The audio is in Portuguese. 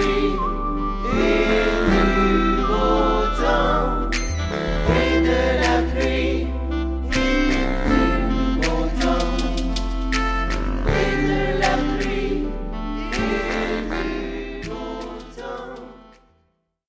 free.